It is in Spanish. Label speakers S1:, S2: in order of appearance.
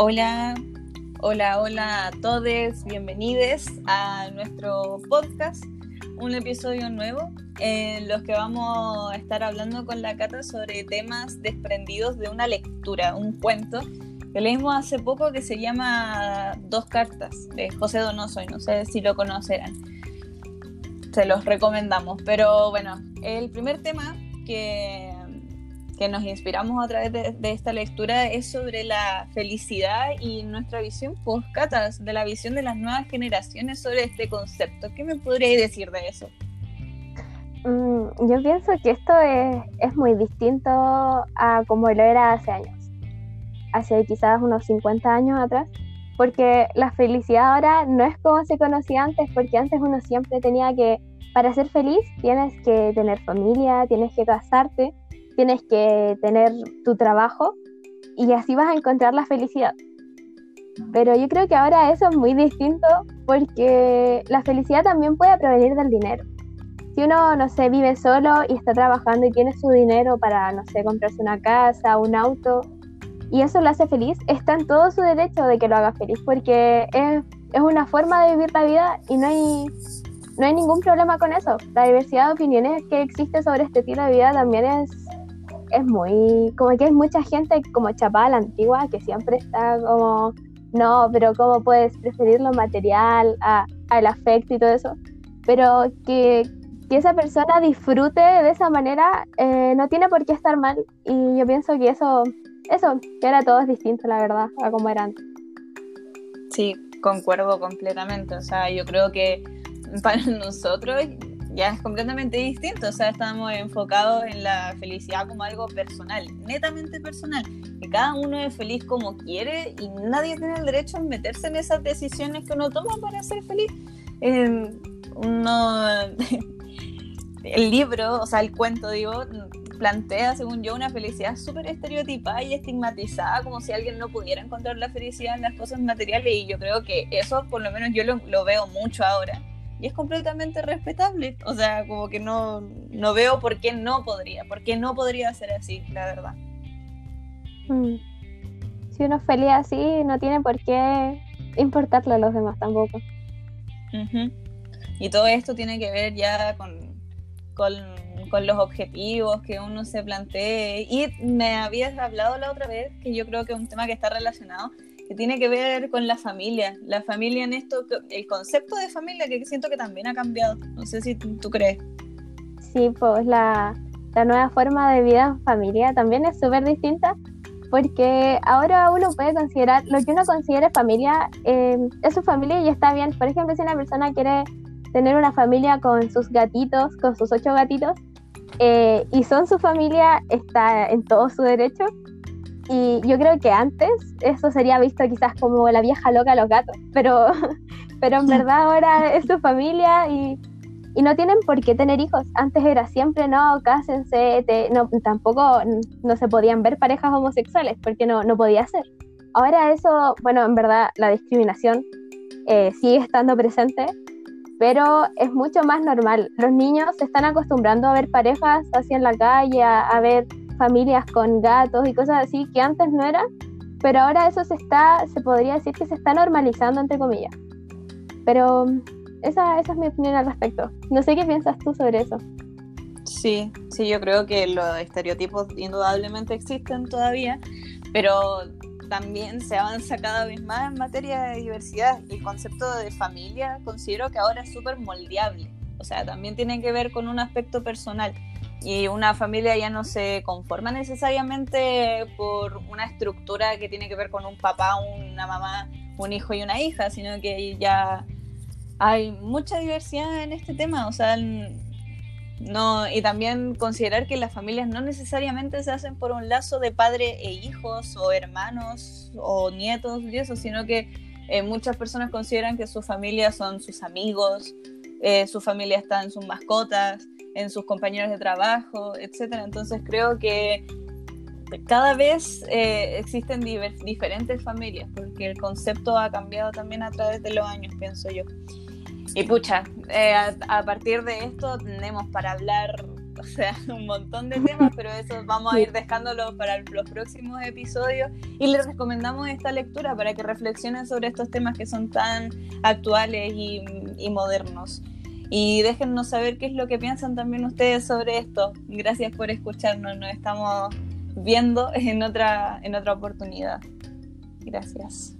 S1: Hola, hola, hola a todos, bienvenidos a nuestro podcast, un episodio nuevo en los que vamos a estar hablando con la Cata sobre temas desprendidos de una lectura, un cuento que leímos hace poco que se llama Dos cartas de José Donoso y no sé si lo conocerán. Se los recomendamos, pero bueno, el primer tema que que nos inspiramos a través de, esta lectura es sobre la felicidad y nuestra visión post-catas, de la visión de las nuevas generaciones sobre este concepto. ¿Qué me podríais decir de eso?
S2: Mm, yo pienso que esto es, es, muy distinto a como lo era hace años, hace quizás unos 50 años atrás, porque la felicidad ahora no es como se conocía antes, porque antes uno siempre tenía que, para ser feliz, tienes que tener familia, tienes que casarte, tienes que tener tu trabajo y así vas a encontrar la felicidad. Pero yo creo que ahora eso es muy distinto porque la felicidad también puede provenir del dinero. Si uno, no sé, vive solo y está trabajando y tiene su dinero para, no sé, comprarse una casa, un auto, y eso lo hace feliz, está en todo su derecho de que lo haga feliz porque es, es una forma de vivir la vida y no hay, no hay ningún problema con eso. La diversidad de opiniones que existe sobre este estilo de vida también es es muy, como que hay mucha gente como chapada la antigua que siempre está como, no, pero ¿cómo puedes preferir lo material a, al afecto y todo eso? Pero que, que esa persona disfrute de esa manera eh, no tiene por qué estar mal y yo pienso que eso, eso, que ahora todo es distinto, la verdad, a como era antes.
S1: Sí, concuerdo completamente, o sea, yo creo que para nosotros ya es completamente distinto, o sea, estamos enfocados en la felicidad como algo personal, netamente personal, que cada uno es feliz como quiere y nadie tiene el derecho a meterse en esas decisiones que uno toma para ser feliz. Eh, el libro, o sea, el cuento, digo, plantea, según yo, una felicidad súper estereotipada y estigmatizada, como si alguien no pudiera encontrar la felicidad en las cosas materiales, y yo creo que eso, por lo menos yo lo veo mucho ahora y es completamente respetable. O sea, como que no, no veo por qué no podría, por qué no podría ser así, la verdad.
S2: Mm. Si uno es feliz así, no tiene por qué importarle a los demás tampoco.
S1: Y todo esto tiene que ver ya con, con, con, los objetivos que uno se plantee. Y me habías hablado la otra vez, que yo creo que es un tema que está relacionado, que tiene que ver con la familia. La familia en esto, el concepto de familia que siento que también ha cambiado. No sé si tú, crees.
S2: Sí, pues la, la, nueva forma de vida en familia también es súper distinta porque ahora uno puede considerar, lo que uno considera familia em, es su familia y está bien. Por ejemplo, si una persona quiere tener una familia con sus gatitos, con sus ocho gatitos, eh, y son su familia, está en todo su derecho. Y yo creo que antes eso sería visto quizás como la vieja loca de los gatos, pero, pero en verdad ahora es su familia y, y, no tienen por qué tener hijos. Antes era siempre, no, cásense, no, tampoco no se podían ver parejas homosexuales porque no, no podía ser. Ahora eso, bueno, en verdad la discriminación eh, sigue estando presente, pero es mucho más normal. Los niños se están acostumbrando a ver parejas así en la calle, a ver familias con gatos y cosas así que antes no era, pero ahora eso se está, se podría decir que se está normalizando entre comillas. Pero esa, esa es mi opinión al respecto. No sé qué piensas tú sobre eso.
S1: Sí, sí, yo creo que los estereotipos indudablemente existen todavía, pero también se avanza cada vez más en materia de diversidad. El concepto de familia considero que ahora es súper moldeable, o sea, también tiene que ver con un aspecto personal y una familia ya no se conforma necesariamente por una estructura que tiene que ver con un papá, una mamá, un hijo y una hija, sino que ya hay mucha diversidad en este tema, o sea, no y también considerar que las familias no necesariamente se hacen por un lazo de padre e hijos o hermanos o nietos y eso, sino que eh, muchas personas consideran que su familia son sus amigos, eh, su familia está en sus mascotas en sus compañeros de trabajo, etcétera. Entonces creo que cada vez eh, existen diferentes familias, porque el concepto ha cambiado también a través de los años, pienso yo. Y pucha, eh, a, partir de esto tenemos para hablar o sea, un montón de temas, pero eso vamos a ir dejándolo para los próximos episodios y les recomendamos esta lectura para que reflexionen sobre estos temas que son tan actuales y, y modernos. Y déjennos saber qué es lo que piensan también ustedes sobre esto. Gracias por escucharnos, nos estamos viendo en otra, en otra oportunidad. Gracias.